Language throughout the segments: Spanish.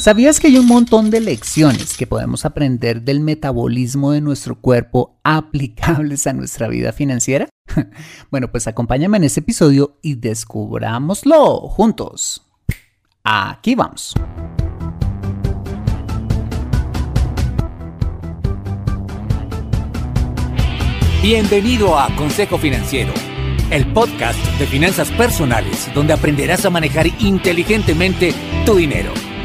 ¿Sabías que hay un montón de lecciones que podemos aprender del metabolismo de nuestro cuerpo aplicables a nuestra vida financiera? Bueno, pues acompáñame en este episodio y descubrámoslo juntos. Aquí vamos. Bienvenido a Consejo Financiero, el podcast de finanzas personales donde aprenderás a manejar inteligentemente tu dinero,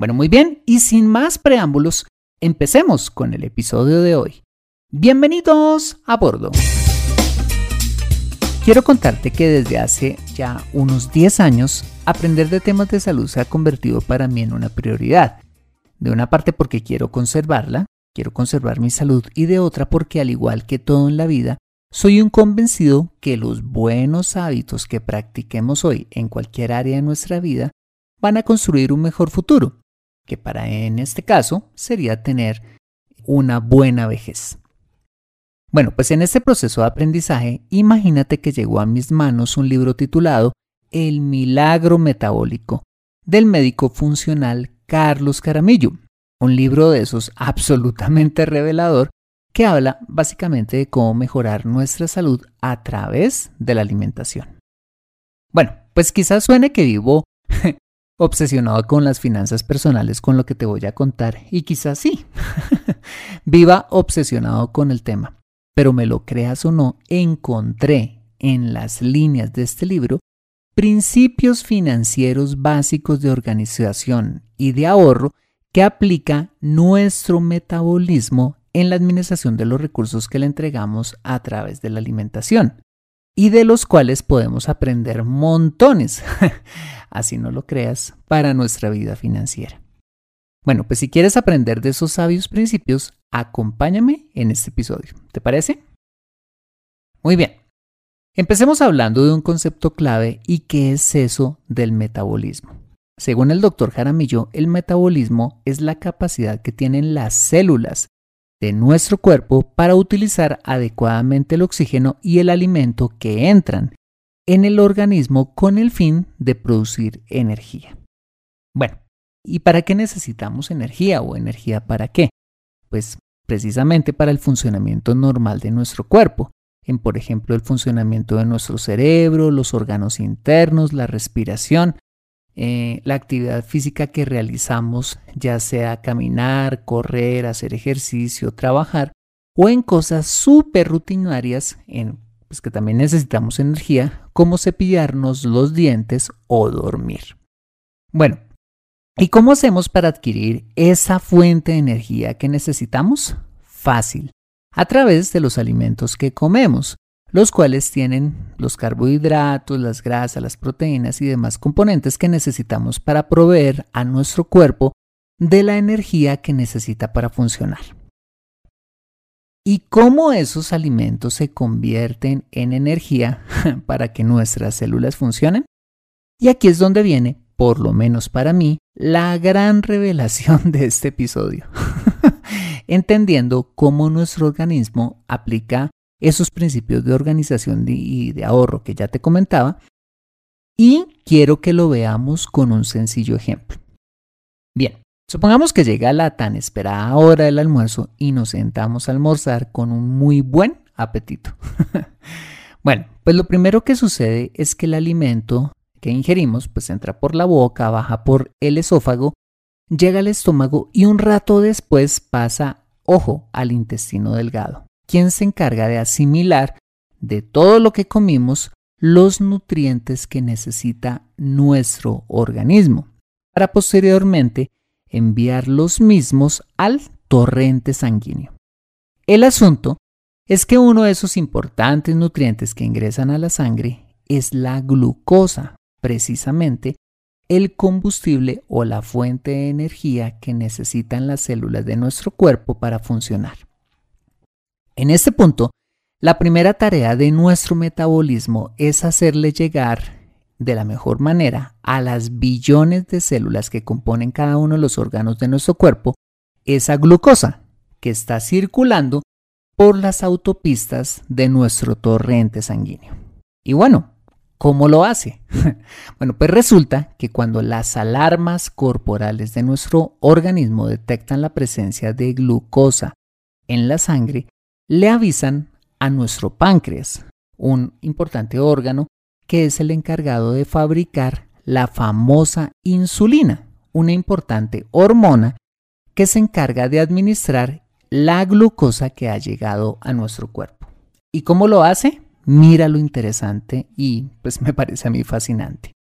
Bueno, muy bien, y sin más preámbulos, empecemos con el episodio de hoy. Bienvenidos a bordo. Quiero contarte que desde hace ya unos 10 años, aprender de temas de salud se ha convertido para mí en una prioridad. De una parte porque quiero conservarla, quiero conservar mi salud y de otra porque al igual que todo en la vida, soy un convencido que los buenos hábitos que practiquemos hoy en cualquier área de nuestra vida van a construir un mejor futuro, que para en este caso sería tener una buena vejez. Bueno, pues en este proceso de aprendizaje, imagínate que llegó a mis manos un libro titulado El milagro metabólico del médico funcional Carlos Caramillo, un libro de esos absolutamente revelador que habla básicamente de cómo mejorar nuestra salud a través de la alimentación. Bueno, pues quizás suene que vivo obsesionado con las finanzas personales con lo que te voy a contar y quizás sí, viva obsesionado con el tema, pero me lo creas o no, encontré en las líneas de este libro principios financieros básicos de organización y de ahorro que aplica nuestro metabolismo en la administración de los recursos que le entregamos a través de la alimentación y de los cuales podemos aprender montones, así no lo creas, para nuestra vida financiera. Bueno, pues si quieres aprender de esos sabios principios, acompáñame en este episodio. ¿Te parece? Muy bien. Empecemos hablando de un concepto clave y qué es eso del metabolismo. Según el doctor Jaramillo, el metabolismo es la capacidad que tienen las células de nuestro cuerpo para utilizar adecuadamente el oxígeno y el alimento que entran en el organismo con el fin de producir energía. Bueno, ¿y para qué necesitamos energía o energía para qué? Pues precisamente para el funcionamiento normal de nuestro cuerpo, en por ejemplo el funcionamiento de nuestro cerebro, los órganos internos, la respiración, eh, la actividad física que realizamos, ya sea caminar, correr, hacer ejercicio, trabajar, o en cosas súper rutinarias, en, pues que también necesitamos energía, como cepillarnos los dientes o dormir. Bueno, ¿y cómo hacemos para adquirir esa fuente de energía que necesitamos? Fácil, a través de los alimentos que comemos. Los cuales tienen los carbohidratos, las grasas, las proteínas y demás componentes que necesitamos para proveer a nuestro cuerpo de la energía que necesita para funcionar. ¿Y cómo esos alimentos se convierten en energía para que nuestras células funcionen? Y aquí es donde viene, por lo menos para mí, la gran revelación de este episodio. Entendiendo cómo nuestro organismo aplica esos principios de organización y de ahorro que ya te comentaba. Y quiero que lo veamos con un sencillo ejemplo. Bien, supongamos que llega la tan esperada hora del almuerzo y nos sentamos a almorzar con un muy buen apetito. bueno, pues lo primero que sucede es que el alimento que ingerimos pues entra por la boca, baja por el esófago, llega al estómago y un rato después pasa, ojo, al intestino delgado quien se encarga de asimilar de todo lo que comimos los nutrientes que necesita nuestro organismo, para posteriormente enviar los mismos al torrente sanguíneo. El asunto es que uno de esos importantes nutrientes que ingresan a la sangre es la glucosa, precisamente el combustible o la fuente de energía que necesitan las células de nuestro cuerpo para funcionar. En este punto, la primera tarea de nuestro metabolismo es hacerle llegar de la mejor manera a las billones de células que componen cada uno de los órganos de nuestro cuerpo esa glucosa que está circulando por las autopistas de nuestro torrente sanguíneo. Y bueno, ¿cómo lo hace? bueno, pues resulta que cuando las alarmas corporales de nuestro organismo detectan la presencia de glucosa en la sangre, le avisan a nuestro páncreas, un importante órgano que es el encargado de fabricar la famosa insulina, una importante hormona que se encarga de administrar la glucosa que ha llegado a nuestro cuerpo. ¿Y cómo lo hace? Mira lo interesante y pues me parece a mí fascinante.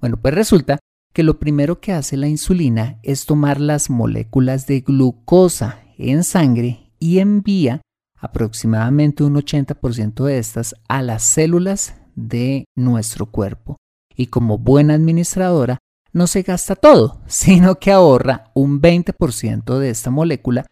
Bueno, pues resulta que lo primero que hace la insulina es tomar las moléculas de glucosa en sangre y envía aproximadamente un 80% de estas a las células de nuestro cuerpo. Y como buena administradora, no se gasta todo, sino que ahorra un 20% de esta molécula,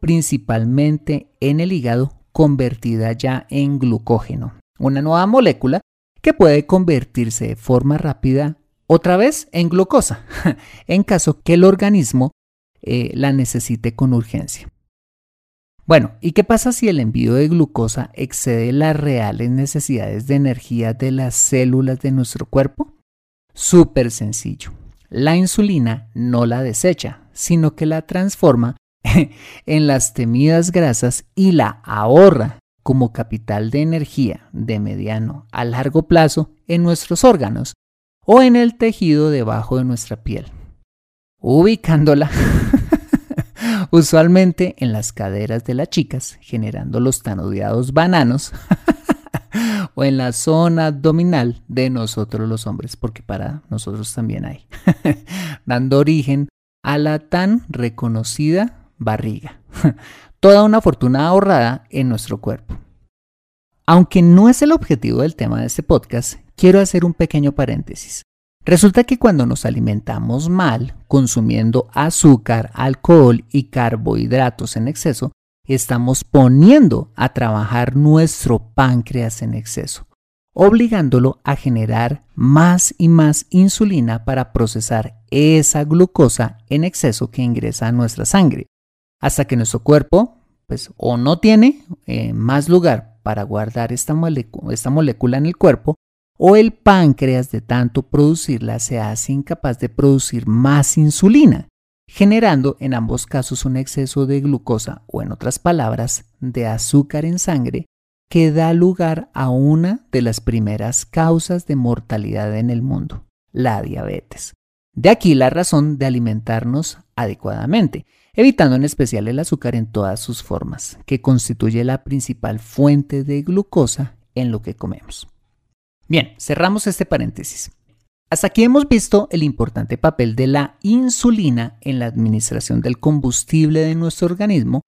principalmente en el hígado, convertida ya en glucógeno, una nueva molécula que puede convertirse de forma rápida otra vez en glucosa, en caso que el organismo eh, la necesite con urgencia. Bueno, ¿y qué pasa si el envío de glucosa excede las reales necesidades de energía de las células de nuestro cuerpo? Súper sencillo. La insulina no la desecha, sino que la transforma en las temidas grasas y la ahorra como capital de energía de mediano a largo plazo en nuestros órganos o en el tejido debajo de nuestra piel, ubicándola usualmente en las caderas de las chicas, generando los tan odiados bananos, o en la zona abdominal de nosotros los hombres, porque para nosotros también hay, dando origen a la tan reconocida barriga. Toda una fortuna ahorrada en nuestro cuerpo. Aunque no es el objetivo del tema de este podcast, quiero hacer un pequeño paréntesis. Resulta que cuando nos alimentamos mal, consumiendo azúcar, alcohol y carbohidratos en exceso, estamos poniendo a trabajar nuestro páncreas en exceso, obligándolo a generar más y más insulina para procesar esa glucosa en exceso que ingresa a nuestra sangre, hasta que nuestro cuerpo pues o no tiene eh, más lugar para guardar esta, esta molécula en el cuerpo o el páncreas de tanto producirla se hace incapaz de producir más insulina, generando en ambos casos un exceso de glucosa o en otras palabras, de azúcar en sangre que da lugar a una de las primeras causas de mortalidad en el mundo, la diabetes. De aquí la razón de alimentarnos adecuadamente, evitando en especial el azúcar en todas sus formas, que constituye la principal fuente de glucosa en lo que comemos. Bien, cerramos este paréntesis. Hasta aquí hemos visto el importante papel de la insulina en la administración del combustible de nuestro organismo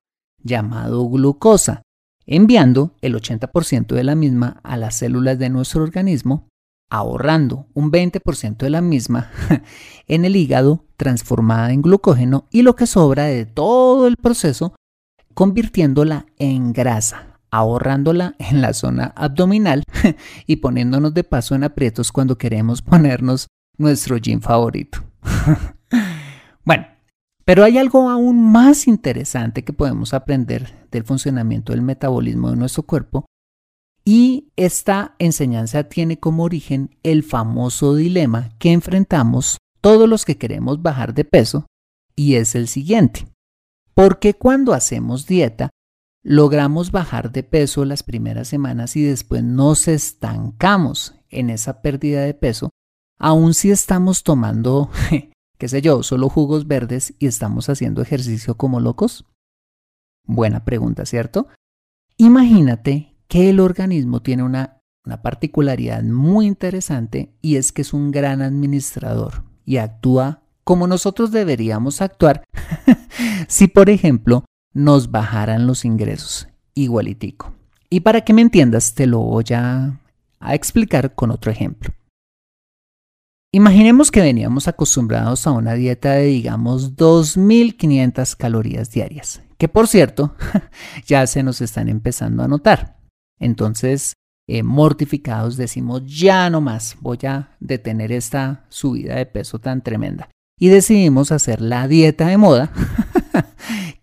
llamado glucosa, enviando el 80% de la misma a las células de nuestro organismo, ahorrando un 20% de la misma en el hígado transformada en glucógeno y lo que sobra de todo el proceso convirtiéndola en grasa, ahorrándola en la zona abdominal y poniéndonos de paso en aprietos cuando queremos ponernos nuestro gym favorito. bueno, pero hay algo aún más interesante que podemos aprender del funcionamiento del metabolismo de nuestro cuerpo y esta enseñanza tiene como origen el famoso dilema que enfrentamos todos los que queremos bajar de peso y es el siguiente. Porque cuando hacemos dieta, logramos bajar de peso las primeras semanas y después nos estancamos en esa pérdida de peso, aun si estamos tomando qué sé yo, solo jugos verdes y estamos haciendo ejercicio como locos? Buena pregunta, ¿cierto? Imagínate que el organismo tiene una, una particularidad muy interesante y es que es un gran administrador y actúa como nosotros deberíamos actuar si, por ejemplo, nos bajaran los ingresos igualitico. Y para que me entiendas, te lo voy a explicar con otro ejemplo. Imaginemos que veníamos acostumbrados a una dieta de digamos 2.500 calorías diarias, que por cierto ya se nos están empezando a notar. Entonces, eh, mortificados decimos, ya no más, voy a detener esta subida de peso tan tremenda. Y decidimos hacer la dieta de moda,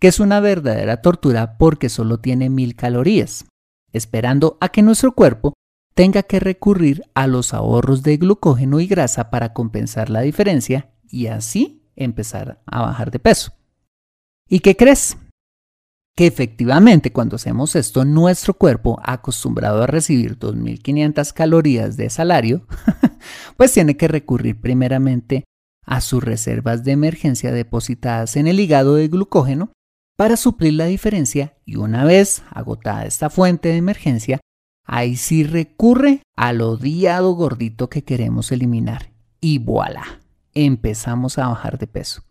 que es una verdadera tortura porque solo tiene mil calorías, esperando a que nuestro cuerpo tenga que recurrir a los ahorros de glucógeno y grasa para compensar la diferencia y así empezar a bajar de peso. ¿Y qué crees? Que efectivamente cuando hacemos esto, nuestro cuerpo, acostumbrado a recibir 2.500 calorías de salario, pues tiene que recurrir primeramente a sus reservas de emergencia depositadas en el hígado de glucógeno para suplir la diferencia y una vez agotada esta fuente de emergencia, ahí sí recurre al odiado gordito que queremos eliminar. Y voilà, empezamos a bajar de peso.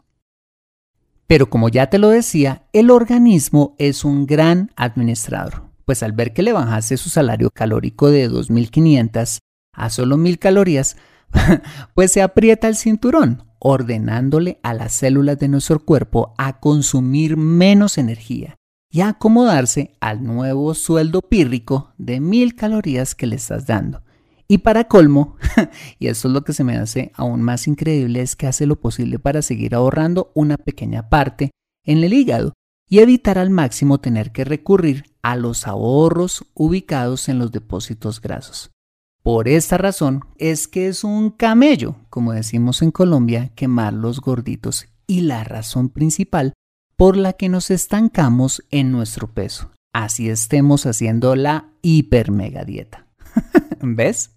Pero como ya te lo decía, el organismo es un gran administrador, pues al ver que le bajase su salario calórico de 2.500 a solo 1.000 calorías, pues se aprieta el cinturón, ordenándole a las células de nuestro cuerpo a consumir menos energía y acomodarse al nuevo sueldo pírrico de mil calorías que le estás dando. Y para colmo, y esto es lo que se me hace aún más increíble, es que hace lo posible para seguir ahorrando una pequeña parte en el hígado y evitar al máximo tener que recurrir a los ahorros ubicados en los depósitos grasos. Por esta razón es que es un camello, como decimos en Colombia, quemar los gorditos y la razón principal por la que nos estancamos en nuestro peso. Así estemos haciendo la hiper mega dieta. ¿Ves?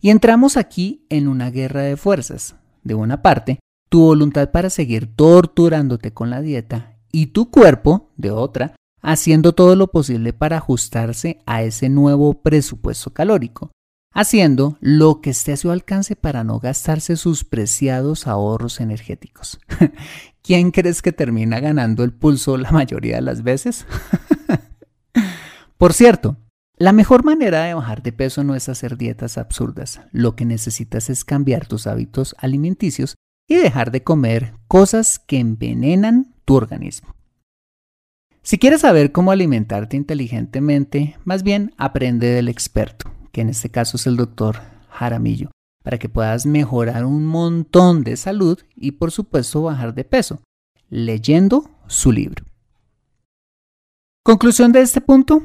Y entramos aquí en una guerra de fuerzas. De una parte, tu voluntad para seguir torturándote con la dieta y tu cuerpo, de otra, haciendo todo lo posible para ajustarse a ese nuevo presupuesto calórico, haciendo lo que esté a su alcance para no gastarse sus preciados ahorros energéticos. ¿quién crees que termina ganando el pulso la mayoría de las veces? Por cierto, la mejor manera de bajar de peso no es hacer dietas absurdas. Lo que necesitas es cambiar tus hábitos alimenticios y dejar de comer cosas que envenenan tu organismo. Si quieres saber cómo alimentarte inteligentemente, más bien aprende del experto, que en este caso es el doctor Jaramillo para que puedas mejorar un montón de salud y por supuesto bajar de peso, leyendo su libro. Conclusión de este punto,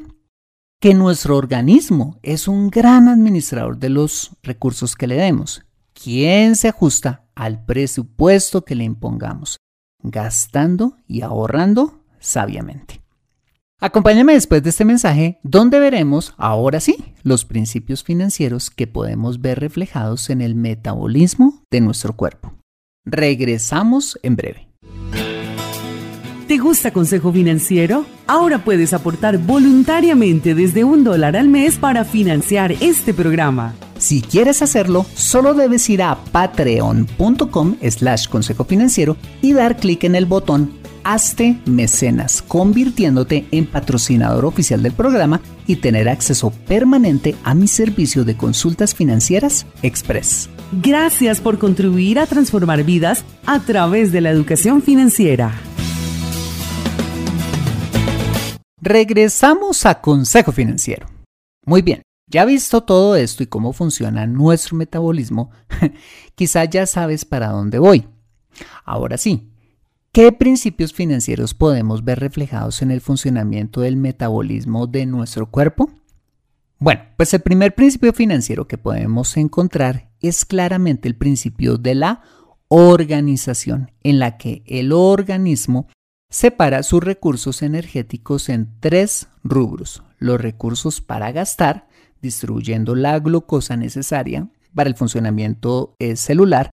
que nuestro organismo es un gran administrador de los recursos que le demos, quien se ajusta al presupuesto que le impongamos, gastando y ahorrando sabiamente. Acompáñame después de este mensaje donde veremos, ahora sí, los principios financieros que podemos ver reflejados en el metabolismo de nuestro cuerpo. Regresamos en breve. ¿Te gusta Consejo Financiero? Ahora puedes aportar voluntariamente desde un dólar al mes para financiar este programa. Si quieres hacerlo, solo debes ir a patreon.com slash consejo financiero y dar clic en el botón hazte mecenas, convirtiéndote en patrocinador oficial del programa y tener acceso permanente a mi servicio de consultas financieras Express. Gracias por contribuir a transformar vidas a través de la educación financiera. Regresamos a Consejo Financiero. Muy bien, ya visto todo esto y cómo funciona nuestro metabolismo, quizá ya sabes para dónde voy. Ahora sí, ¿qué principios financieros podemos ver reflejados en el funcionamiento del metabolismo de nuestro cuerpo? Bueno, pues el primer principio financiero que podemos encontrar es claramente el principio de la organización, en la que el organismo separa sus recursos energéticos en tres rubros. Los recursos para gastar, distribuyendo la glucosa necesaria para el funcionamiento eh, celular,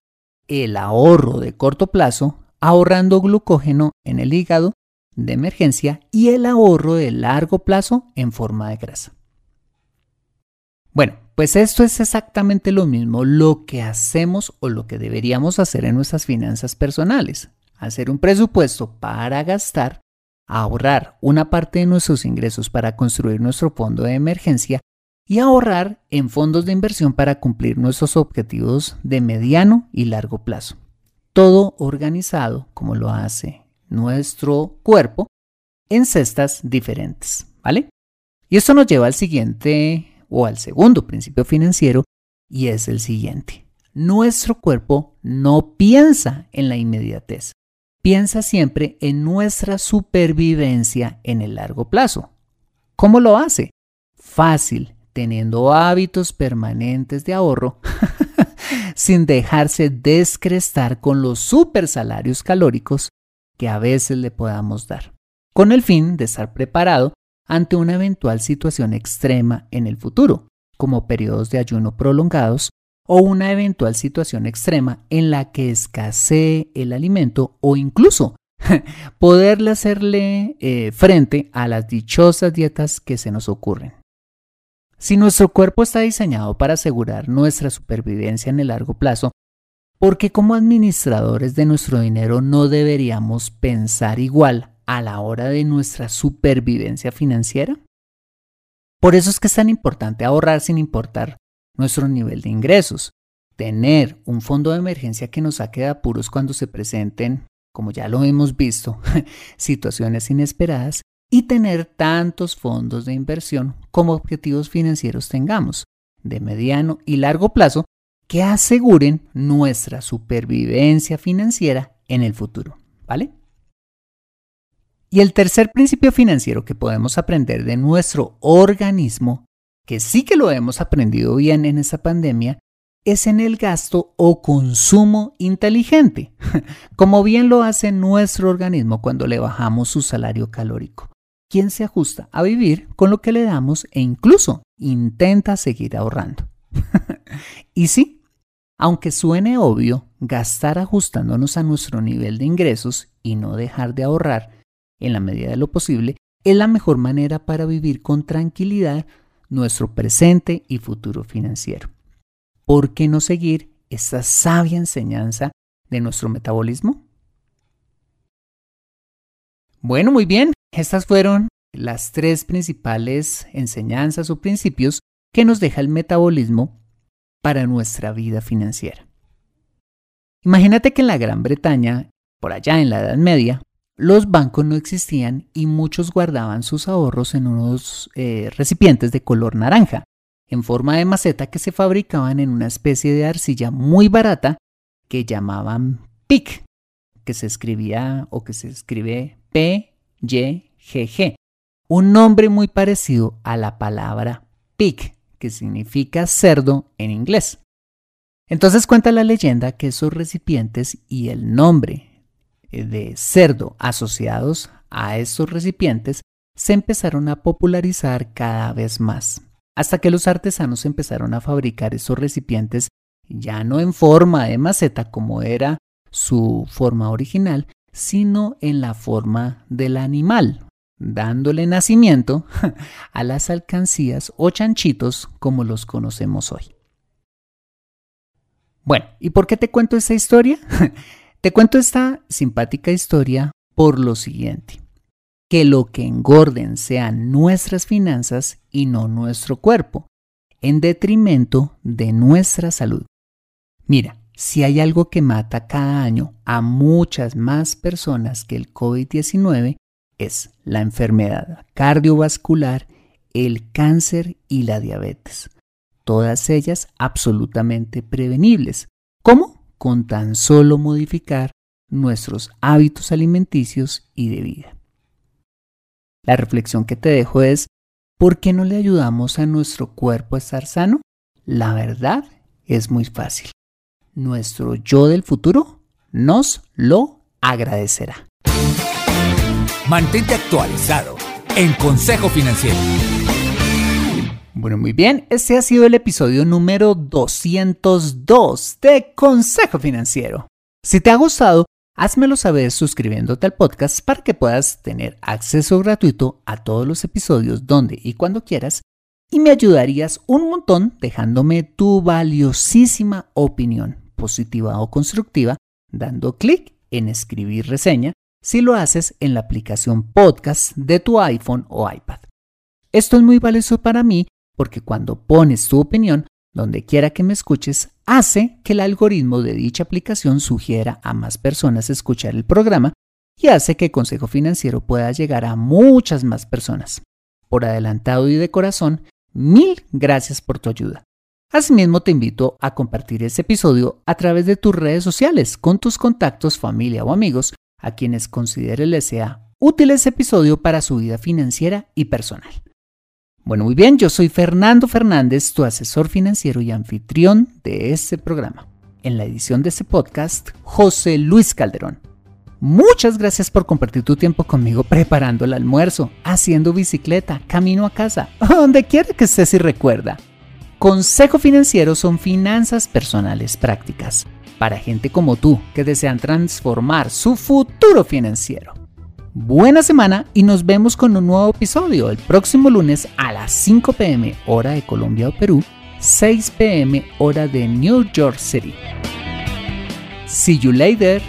el ahorro de corto plazo, ahorrando glucógeno en el hígado de emergencia y el ahorro de largo plazo en forma de grasa. Bueno, pues esto es exactamente lo mismo lo que hacemos o lo que deberíamos hacer en nuestras finanzas personales. Hacer un presupuesto para gastar, ahorrar una parte de nuestros ingresos para construir nuestro fondo de emergencia y ahorrar en fondos de inversión para cumplir nuestros objetivos de mediano y largo plazo. Todo organizado como lo hace nuestro cuerpo en cestas diferentes, ¿vale? Y esto nos lleva al siguiente o al segundo principio financiero y es el siguiente. Nuestro cuerpo no piensa en la inmediatez, piensa siempre en nuestra supervivencia en el largo plazo. ¿Cómo lo hace? Fácil, teniendo hábitos permanentes de ahorro, sin dejarse descrestar con los super salarios calóricos que a veces le podamos dar, con el fin de estar preparado ante una eventual situación extrema en el futuro, como periodos de ayuno prolongados o una eventual situación extrema en la que escasee el alimento o incluso poderle hacerle eh, frente a las dichosas dietas que se nos ocurren. Si nuestro cuerpo está diseñado para asegurar nuestra supervivencia en el largo plazo, ¿por qué como administradores de nuestro dinero no deberíamos pensar igual a la hora de nuestra supervivencia financiera? Por eso es que es tan importante ahorrar sin importar nuestro nivel de ingresos, tener un fondo de emergencia que nos saque de apuros cuando se presenten, como ya lo hemos visto, situaciones inesperadas y tener tantos fondos de inversión como objetivos financieros tengamos, de mediano y largo plazo, que aseguren nuestra supervivencia financiera en el futuro. ¿Vale? Y el tercer principio financiero que podemos aprender de nuestro organismo, que sí que lo hemos aprendido bien en esta pandemia, es en el gasto o consumo inteligente, como bien lo hace nuestro organismo cuando le bajamos su salario calórico quien se ajusta a vivir con lo que le damos e incluso intenta seguir ahorrando. y sí, aunque suene obvio, gastar ajustándonos a nuestro nivel de ingresos y no dejar de ahorrar en la medida de lo posible es la mejor manera para vivir con tranquilidad nuestro presente y futuro financiero. ¿Por qué no seguir esta sabia enseñanza de nuestro metabolismo? Bueno, muy bien, estas fueron las tres principales enseñanzas o principios que nos deja el metabolismo para nuestra vida financiera. Imagínate que en la Gran Bretaña, por allá en la Edad Media, los bancos no existían y muchos guardaban sus ahorros en unos eh, recipientes de color naranja, en forma de maceta que se fabricaban en una especie de arcilla muy barata que llamaban PIC, que se escribía o que se escribe P YGG, un nombre muy parecido a la palabra pig, que significa cerdo en inglés. Entonces cuenta la leyenda que esos recipientes y el nombre de cerdo asociados a estos recipientes se empezaron a popularizar cada vez más, hasta que los artesanos empezaron a fabricar esos recipientes ya no en forma de maceta como era su forma original, sino en la forma del animal, dándole nacimiento a las alcancías o chanchitos como los conocemos hoy. Bueno, ¿y por qué te cuento esta historia? te cuento esta simpática historia por lo siguiente. Que lo que engorden sean nuestras finanzas y no nuestro cuerpo, en detrimento de nuestra salud. Mira, si hay algo que mata cada año a muchas más personas que el COVID-19, es la enfermedad cardiovascular, el cáncer y la diabetes. Todas ellas absolutamente prevenibles. ¿Cómo? Con tan solo modificar nuestros hábitos alimenticios y de vida. La reflexión que te dejo es, ¿por qué no le ayudamos a nuestro cuerpo a estar sano? La verdad es muy fácil. Nuestro yo del futuro nos lo agradecerá. Mantente actualizado en Consejo Financiero. Bueno, muy bien, este ha sido el episodio número 202 de Consejo Financiero. Si te ha gustado, házmelo saber suscribiéndote al podcast para que puedas tener acceso gratuito a todos los episodios donde y cuando quieras y me ayudarías un montón dejándome tu valiosísima opinión, positiva o constructiva, dando clic en escribir reseña si lo haces en la aplicación podcast de tu iPhone o iPad. Esto es muy valioso para mí porque cuando pones tu opinión, donde quiera que me escuches, hace que el algoritmo de dicha aplicación sugiera a más personas escuchar el programa y hace que Consejo Financiero pueda llegar a muchas más personas. Por adelantado y de corazón, mil gracias por tu ayuda. Asimismo, te invito a compartir este episodio a través de tus redes sociales con tus contactos, familia o amigos a quienes considere les sea útil ese episodio para su vida financiera y personal. Bueno, muy bien, yo soy Fernando Fernández, tu asesor financiero y anfitrión de este programa. En la edición de este podcast, José Luis Calderón. Muchas gracias por compartir tu tiempo conmigo preparando el almuerzo, haciendo bicicleta, camino a casa, donde quiera que estés y recuerda. Consejo Financiero son finanzas personales prácticas para gente como tú que desean transformar su futuro financiero. Buena semana y nos vemos con un nuevo episodio el próximo lunes a las 5 pm hora de Colombia o Perú, 6 pm hora de New York City. See you later.